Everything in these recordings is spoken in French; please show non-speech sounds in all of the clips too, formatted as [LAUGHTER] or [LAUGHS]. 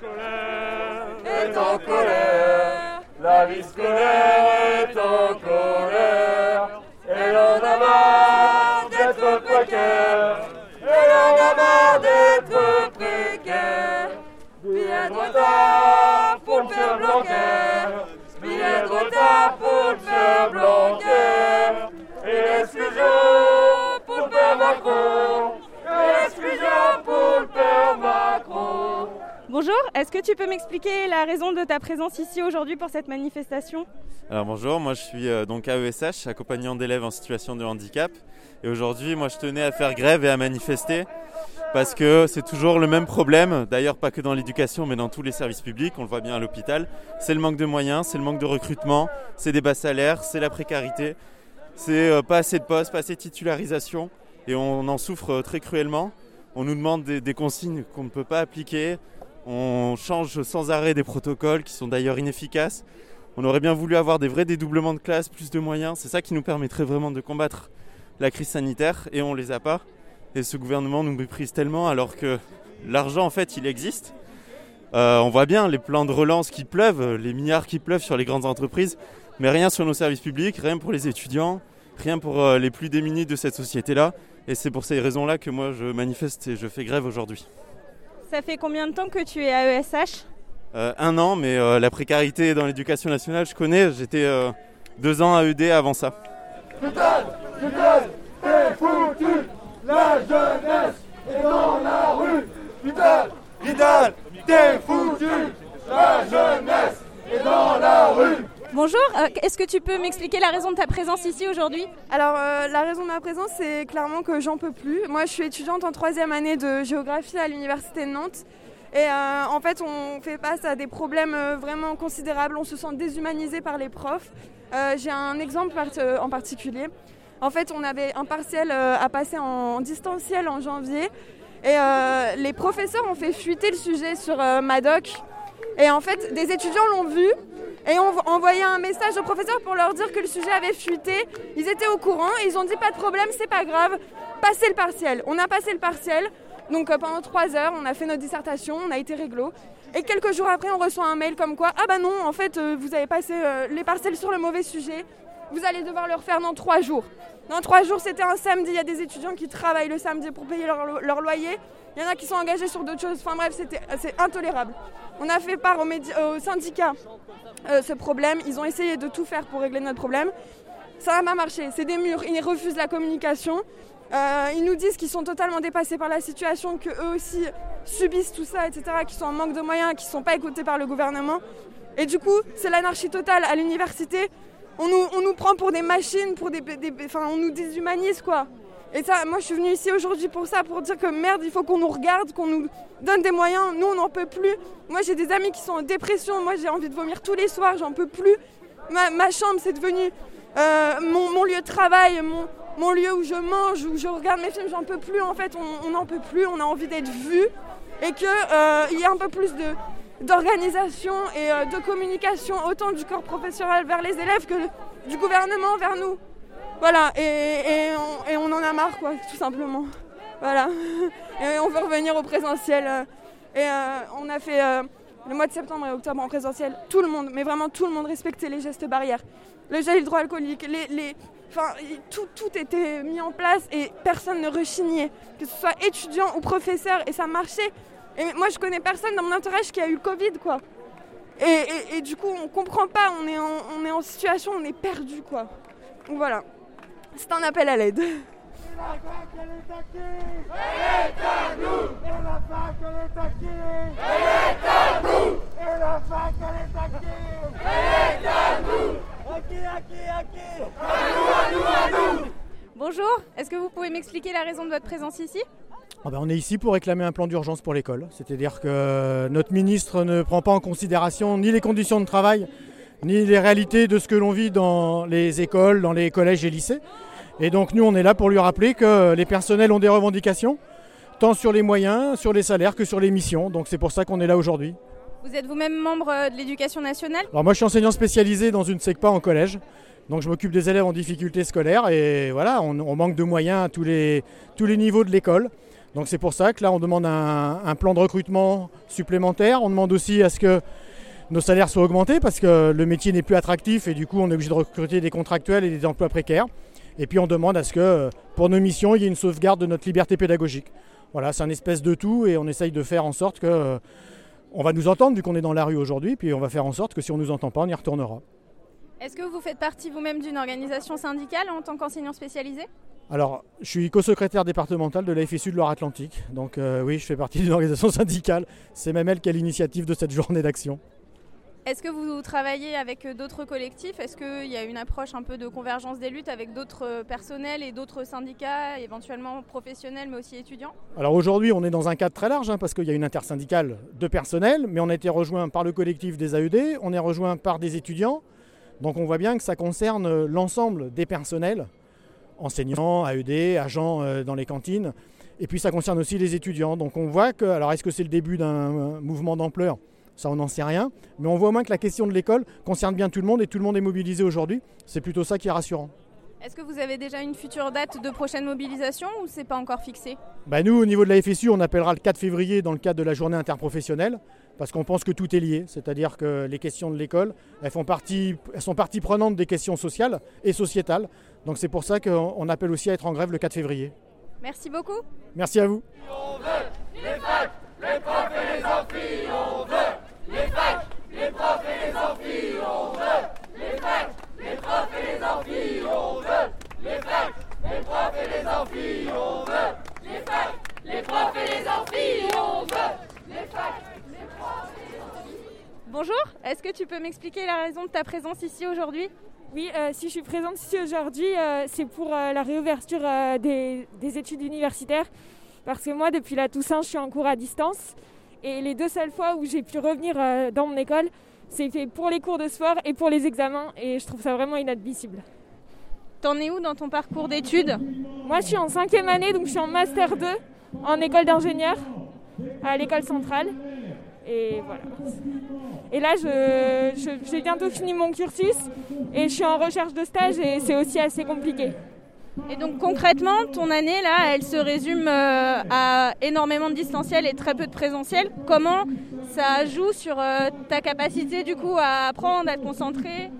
scolaire est en colère. La vie scolaire est en colère. Elle en a marre d'être précaire. Elle en a marre d'être précaire. Billet de retard pour le faire Blanquer. Billet de retard pour le faire Blanquer. Et l'exclusion pour le père Macron? Bonjour, est-ce que tu peux m'expliquer la raison de ta présence ici aujourd'hui pour cette manifestation? Alors bonjour, moi je suis euh, donc AESH, accompagnant d'élèves en situation de handicap. Et aujourd'hui, moi je tenais à faire grève et à manifester parce que c'est toujours le même problème, d'ailleurs pas que dans l'éducation mais dans tous les services publics, on le voit bien à l'hôpital. C'est le manque de moyens, c'est le manque de recrutement, c'est des bas salaires, c'est la précarité, c'est euh, pas assez de postes, pas assez de titularisation et on en souffre euh, très cruellement. On nous demande des, des consignes qu'on ne peut pas appliquer, on change sans arrêt des protocoles qui sont d'ailleurs inefficaces. On aurait bien voulu avoir des vrais dédoublements de classe, plus de moyens. C'est ça qui nous permettrait vraiment de combattre la crise sanitaire et on les a pas. Et ce gouvernement nous méprise tellement alors que l'argent en fait il existe. Euh, on voit bien les plans de relance qui pleuvent, les milliards qui pleuvent sur les grandes entreprises, mais rien sur nos services publics, rien pour les étudiants, rien pour euh, les plus démunis de cette société-là. Et c'est pour ces raisons-là que moi je manifeste et je fais grève aujourd'hui. Ça fait combien de temps que tu es à ESH Euh, un an, mais euh, la précarité dans l'éducation nationale, je connais. J'étais euh, deux ans à ED avant ça. Putain, putain, t'es foutu. La jeunesse est dans la rue. Putain, Vidal, t'es foutu. La jeunesse est dans la rue. Bonjour, euh, est-ce que tu peux m'expliquer la raison de ta présence ici aujourd'hui? Alors euh, la raison de ma présence c'est clairement que j'en peux plus. Moi je suis étudiante en troisième année de géographie à l'université de Nantes. Et euh, en fait on fait face à des problèmes vraiment considérables, on se sent déshumanisé par les profs. J'ai un exemple en particulier. En fait on avait un partiel à passer en distanciel en janvier. Et les professeurs ont fait fuiter le sujet sur Madoc. Et en fait des étudiants l'ont vu et ont envoyé un message aux professeurs pour leur dire que le sujet avait fuité. Ils étaient au courant et ils ont dit pas de problème, c'est pas grave, passez le partiel. On a passé le partiel, donc euh, pendant trois heures, on a fait notre dissertation, on a été réglo. Et quelques jours après, on reçoit un mail comme quoi, ah bah non, en fait, euh, vous avez passé euh, les partiels sur le mauvais sujet, vous allez devoir le refaire dans trois jours. Dans trois jours, c'était un samedi, il y a des étudiants qui travaillent le samedi pour payer leur, lo- leur loyer. Il y en a qui sont engagés sur d'autres choses. Enfin bref, c'est intolérable. On a fait part au, médi- au syndicat euh, ce problème. Ils ont essayé de tout faire pour régler notre problème. Ça n'a pas marché. C'est des murs. Ils refusent la communication. Euh, ils nous disent qu'ils sont totalement dépassés par la situation, qu'eux aussi subissent tout ça, etc., qu'ils sont en manque de moyens, qu'ils ne sont pas écoutés par le gouvernement. Et du coup, c'est l'anarchie totale à l'université. On nous, on nous prend pour des machines, pour des, on nous déshumanise, quoi. Et ça, moi, je suis venue ici aujourd'hui pour ça, pour dire que merde, il faut qu'on nous regarde, qu'on nous donne des moyens. Nous, on n'en peut plus. Moi, j'ai des amis qui sont en dépression. Moi, j'ai envie de vomir tous les soirs. J'en peux plus. Ma, chambre, c'est devenu euh, mon, mon lieu de travail, mon, mon lieu où je mange, où je regarde mes films. J'en peux plus. En fait, on n'en peut plus. On a envie d'être vu et qu'il y ait un peu plus de d'organisation et euh, de communication autant du corps professionnel vers les élèves que du gouvernement vers nous. Voilà, et, on, en a marre, quoi, tout simplement. Voilà. [LAUGHS] Et on veut revenir au présentiel. Et euh, on a fait euh, le mois de septembre et octobre en présentiel. Tout le monde, mais vraiment tout le monde respectait les gestes barrières. Le gel hydroalcoolique, les, les, tout, tout était mis en place et personne ne rechignait, que ce soit étudiant ou professeur, et ça marchait. Et moi, je connais personne dans mon entourage qui a eu le Covid, quoi. Et, du coup, on comprend pas, on est, en, on est en situation, on est perdu, quoi. Donc voilà, c'est un appel à l'aide. Bonjour, est-ce que vous pouvez m'expliquer la raison de votre présence ici? Ah ben, on est ici pour réclamer un plan d'urgence pour l'école. C'est-à-dire que notre ministre ne prend pas en considération ni les conditions de travail, ni les réalités de ce que l'on vit dans les écoles, dans les collèges et lycées. Et donc nous, on est là pour lui rappeler que les personnels ont des revendications, tant sur les moyens, sur les salaires que sur les missions. Donc c'est pour ça qu'on est là aujourd'hui. Vous êtes vous-même membre euh, de l'éducation nationale? Alors moi, je suis enseignant spécialisé dans une SECPA en collège. Donc je m'occupe des élèves en difficulté scolaire et voilà, on, on manque de moyens à tous les, tous les niveaux de l'école. Donc c'est pour ça que là on demande un, plan de recrutement supplémentaire. On demande aussi à ce que nos salaires soient augmentés parce que le métier n'est plus attractif et du coup on est obligé de recruter des contractuels et des emplois précaires. Et puis on demande à ce que pour nos missions il y ait une sauvegarde de notre liberté pédagogique. Voilà, c'est un espèce de tout et on essaye de faire en sorte que on va nous entendre vu qu'on est dans la rue aujourd'hui, puis on va faire en sorte que si on ne nous entend pas, on y retournera. Est-ce que vous faites partie vous-même d'une organisation syndicale en tant qu'enseignant spécialisé? Alors, je suis co-secrétaire départemental de la FSU de Loire-Atlantique. Donc euh, oui, je fais partie d'une organisation syndicale. C'est même elle qui a l'initiative de cette journée d'action. Est-ce que vous travaillez avec d'autres collectifs? Est-ce qu'il y a une approche un peu de convergence des luttes avec d'autres personnels et d'autres syndicats, éventuellement professionnels mais aussi étudiants? Alors aujourd'hui, on est dans un cadre très large hein, parce qu'il y a une intersyndicale de personnel, mais on a été rejoint par le collectif des AED, on est rejoint par des étudiants. Donc on voit bien que ça concerne l'ensemble des personnels, enseignants, AED, agents euh, dans les cantines. Et puis ça concerne aussi les étudiants. Donc on voit que, alors est-ce que c'est le début d'un mouvement d'ampleur? Ça, on n'en sait rien. Mais on voit au moins que la question de l'école concerne bien tout le monde et tout le monde est mobilisé aujourd'hui. C'est plutôt ça qui est rassurant. Est-ce que vous avez déjà une future date de prochaine mobilisation ou c'est pas encore fixé? Bah Nous, au niveau de la FSU, on appellera le 4 février dans le cadre de la journée interprofessionnelle parce qu'on pense que tout est lié. C'est-à-dire que les questions de l'école, elles, font partie, elles sont partie prenante des questions sociales et sociétales. Donc c'est pour ça qu'on appelle aussi à être en grève le 4 février. Merci beaucoup. Merci à vous. On veut les facs, les profs et les amphis, on veut les facs, les profs et les amphis, on veut les facs, les profs et les amphis, on veut les facs, les profs et les amphis, on veut les facs, les profs et les amphis, on veut les facs, les profs et les amphis. Bonjour, est-ce que tu peux m'expliquer la raison de ta présence ici aujourd'hui? Oui, euh, si je suis présente ici aujourd'hui, euh, c'est pour euh, la réouverture des, des, études universitaires. Parce que moi, depuis la Toussaint, je suis en cours à distance. Et les deux seules fois où j'ai pu revenir dans mon école, c'est fait pour les cours de sport et pour les examens. Et je trouve ça vraiment inadmissible. T'en es où dans ton parcours d'études? Moi, je suis en cinquième année, donc je suis en Master 2 en école d'ingénieur à l'école centrale. Et voilà. Et là, je, je, j'ai bientôt fini mon cursus et je suis en recherche de stage et c'est aussi assez compliqué. Et donc concrètement, ton année là, elle se résume euh, à énormément de distanciel et très peu de présentiel. Comment ça joue sur euh, ta capacité du coup à apprendre, à te concentrer?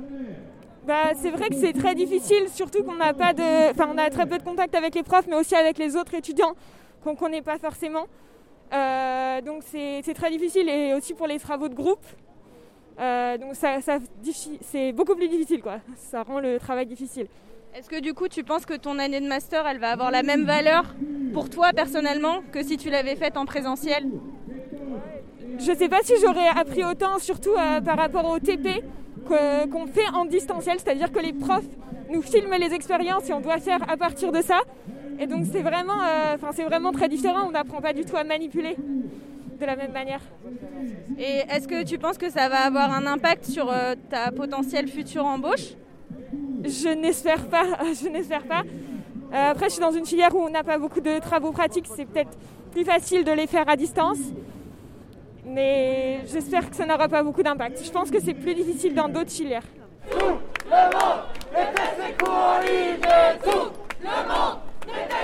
Bah, c'est vrai que c'est très difficile, surtout qu'on n'a pas de, enfin on a très peu de contact avec les profs, mais aussi avec les autres étudiants qu'on connaît pas forcément. Euh, donc c'est, très difficile et aussi pour les travaux de groupe. Euh, donc ça, ça, c'est beaucoup plus difficile quoi. Ça rend le travail difficile. Est-ce que du coup tu penses que ton année de master elle va avoir la même valeur pour toi personnellement que si tu l'avais faite en présentiel? Je sais pas si j'aurais appris autant, surtout euh, par rapport au TP qu'on fait en distanciel, c'est-à-dire que les profs nous filment les expériences et on doit faire à partir de ça. Et donc c'est vraiment, euh, c'est vraiment très différent, on n'apprend pas du tout à manipuler de la même manière. Et est-ce que tu penses que ça va avoir un impact sur euh, ta potentielle future embauche? Je n'espère pas. [LAUGHS] Je n'espère pas. Euh, après, je suis dans une filière où on n'a pas beaucoup de travaux pratiques. C'est peut-être plus facile de les faire à distance. Mais j'espère que ça n'aura pas beaucoup d'impact. Je pense que c'est plus difficile dans d'autres filières. Tout le monde tout le monde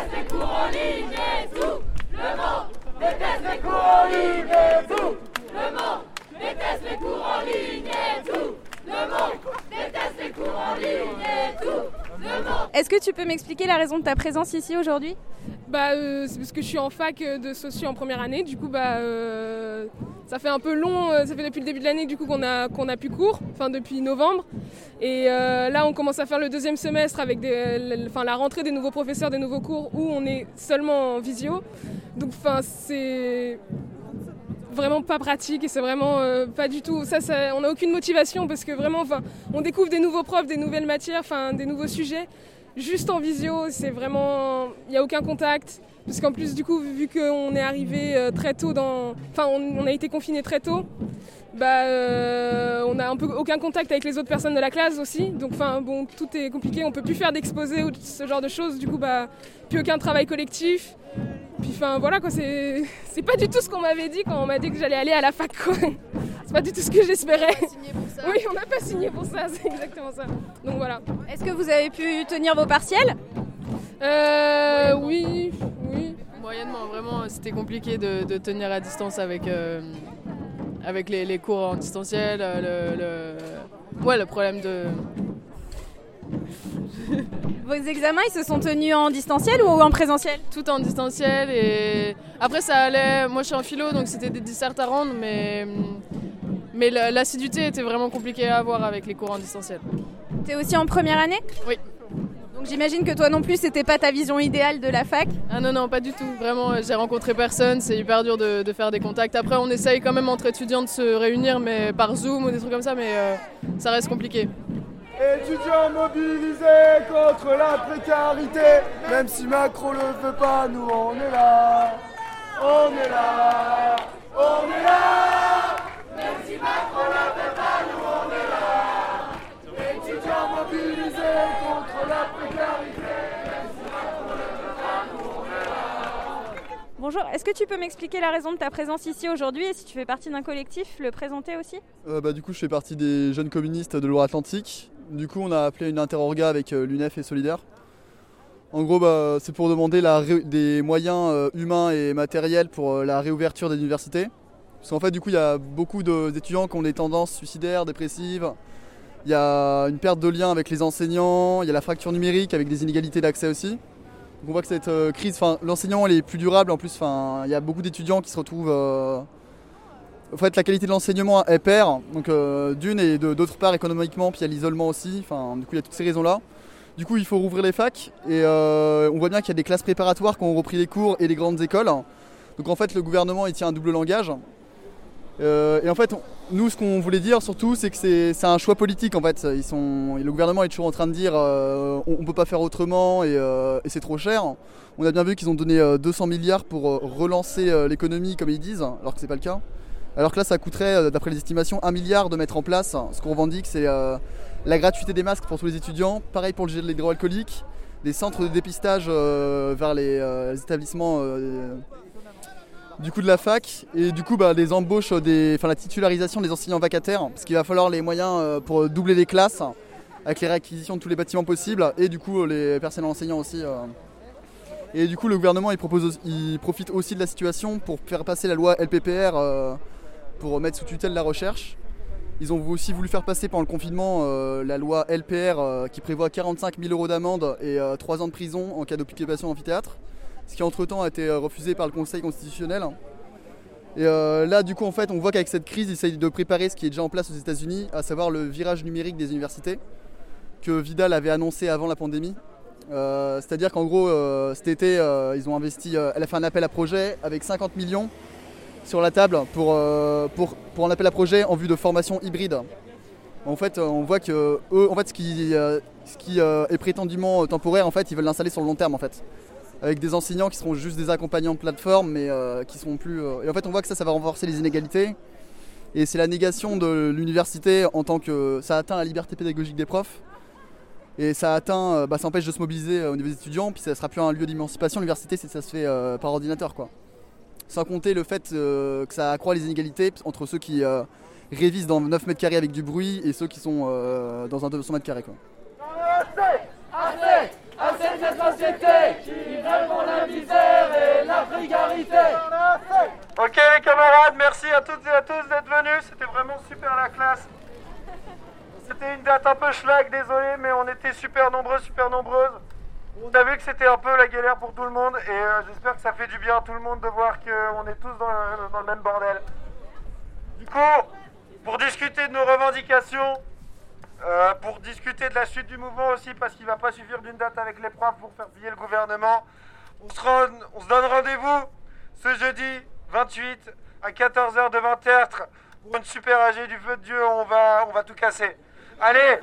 déteste les cours en ligne et tout. Le monde déteste les cours en ligne et tout. Le monde déteste les cours en ligne et tout. Le monde déteste les cours en ligne et tout. Est-ce que tu peux m'expliquer la raison de ta présence ici aujourd'hui? Bah, euh, c'est parce que je suis en fac de socio en première année. Du coup, bah, euh, ça fait un peu long. Ça fait depuis le début de l'année du coup qu'on a qu'on a plus cours, enfin depuis novembre. Et euh, là, on commence à faire le deuxième semestre avec enfin la rentrée des nouveaux professeurs, des nouveaux cours où on est seulement en visio. Donc, enfin, c'est vraiment pas pratique et c'est vraiment euh, pas du tout ça, on n'a aucune motivation parce que vraiment enfin on découvre des nouveaux profs des nouvelles matières enfin des nouveaux sujets. Juste en visio c'est vraiment il n'y a aucun contact parce qu'en plus du coup vu qu'on est arrivé euh, très tôt dans enfin on, a été confiné très tôt bah euh, on a un peu aucun contact avec les autres personnes de la classe aussi. Donc enfin bon tout est compliqué on peut plus faire d'exposés ou ce genre de choses. Du coup bah plus aucun travail collectif puis enfin voilà quoi, c'est c'est pas du tout ce qu'on m'avait dit quand on m'a dit que j'allais aller à la fac quoi. C'est pas du tout ce que j'espérais. Oui, on n'a pas signé pour ça, [LAUGHS] c'est exactement ça. Donc voilà. Est-ce que vous avez pu tenir vos partiels? Euh, Oui, oui. Moyennement, vraiment, c'était compliqué de, tenir à distance avec, euh, avec les, cours en distanciel. Euh, le, Ouais, le problème de. Vos examens, ils se sont tenus en distanciel ou en présentiel Tout en distanciel et après ça allait. Moi je suis en philo donc c'était des dissertes à rendre mais, mais l'assiduité était vraiment compliquée à avoir avec les cours en distanciel. T'es aussi en première année Oui. Donc j'imagine que toi non plus, c'était pas ta vision idéale de la fac Ah non, non, pas du tout. Vraiment, j'ai rencontré personne, c'est hyper dur de, faire des contacts. Après, on essaye quand même entre étudiants de se réunir, mais par Zoom ou des trucs comme ça, mais euh, ça reste compliqué. Étudiants mobilisés contre la précarité, même si Macron le veut pas, nous on est là. On est là, on est là, même si Macron le veut pas, nous on est là. Étudiants mobilisés contre la précarité, même si Macron le veut pas, nous on est là. Bonjour, est-ce que tu peux m'expliquer la raison de ta présence ici aujourd'hui et si tu fais partie d'un collectif, le présenter aussi? Euh, bah, Du coup, je fais partie des jeunes communistes de Loire-Atlantique du coup, on a appelé une interorga avec euh, l'UNEF et Solidaire. En gros, bah, c'est pour demander des moyens euh, humains et matériels pour euh, la réouverture des universités. Parce qu'en fait, du coup, il y a beaucoup d'étudiants qui ont des tendances suicidaires, dépressives. Il y a une perte de lien avec les enseignants, il y a la fracture numérique avec des inégalités d'accès aussi. Donc on voit que cette crise, l'enseignant est plus durable. En plus, il y a beaucoup d'étudiants qui se retrouvent en fait, la qualité de l'enseignement est perd, donc euh, d'une et d'autre part économiquement, puis il y a l'isolement aussi. Enfin, du coup, il y a toutes ces raisons-là. Du coup, il faut rouvrir les facs et euh, on voit bien qu'il y a des classes préparatoires qui ont repris les cours et les grandes écoles. Donc en fait, le gouvernement il tient un double langage. Euh, et en fait, nous, ce qu'on voulait dire surtout, c'est que c'est un choix politique. En fait, le gouvernement est toujours en train de dire on, ne peut pas faire autrement et, et c'est trop cher. On a bien vu qu'ils ont donné 200 milliards pour relancer l'économie, comme ils disent, alors que c'est pas le cas. Alors que là, ça coûterait, euh, d'après les estimations, un milliard de mettre en place. Ce qu'on revendique, c'est euh, la gratuité des masques pour tous les étudiants. Pareil pour le gel hydroalcoolique, des centres de dépistage euh, vers les, établissements du coup de la fac et du coup bah, des embauches, des, la titularisation des enseignants vacataires parce qu'il va falloir les moyens pour doubler les classes avec les réacquisitions de tous les bâtiments possibles et du coup les personnels enseignants aussi. Et du coup le gouvernement il profite aussi de la situation pour faire passer la loi LPPR pour mettre sous tutelle la recherche. Ils ont aussi voulu faire passer pendant le confinement euh, la loi LPR euh, qui prévoit 45 000 euros d'amende et 3 euh, ans de prison en cas d'occupation d'amphithéâtre, ce qui entre-temps a été refusé par le Conseil constitutionnel. Et là, du coup, en fait, on voit qu'avec cette crise, ils essayent de préparer ce qui est déjà en place aux États-Unis, à savoir le virage numérique des universités, que Vidal avait annoncé avant la pandémie. C'est-à-dire qu'en gros, cet été, ils ont investi, elle a fait un appel à projet avec 50 millions sur la table pour, euh, pour, pour un appel à projet en vue de formation hybride. En fait, on voit que eux, en fait, ce qui, euh, ce qui euh, est prétendument temporaire, en fait, ils veulent l'installer sur le long terme, en fait, avec des enseignants qui seront juste des accompagnants de plateforme, mais qui seront plus. Et en fait, on voit que ça, ça va renforcer les inégalités. Et c'est la négation de l'université en tant que ça atteint la liberté pédagogique des profs. Et ça atteint, bah, ça empêche de se mobiliser au niveau des étudiants, puis ça sera plus un lieu d'émancipation. L'université, ça se fait par ordinateur, quoi. Sans compter le fait euh, que ça accroît les inégalités entre ceux qui euh, révisent dans 9 mètres carrés avec du bruit et ceux qui sont euh, dans un 200 mètres carrés. Quoi. Assez, société la misère et la. Ok les camarades, merci à toutes et à tous d'être venus, c'était vraiment super la classe. C'était une date un peu schlag, désolé, mais on était super nombreux, super nombreuses. On a vu que c'était un peu la galère pour tout le monde et euh, j'espère que ça fait du bien à tout le monde de voir qu'on est tous dans le, même bordel. Du coup, pour discuter de nos revendications, euh, pour discuter de la suite du mouvement aussi, parce qu'il ne va pas suffire d'une date avec profs pour faire plier le gouvernement, on se, on se donne rendez-vous ce jeudi 28 à 14h devant Tertre pour une super AG du feu de Dieu. On va, on va tout casser. Allez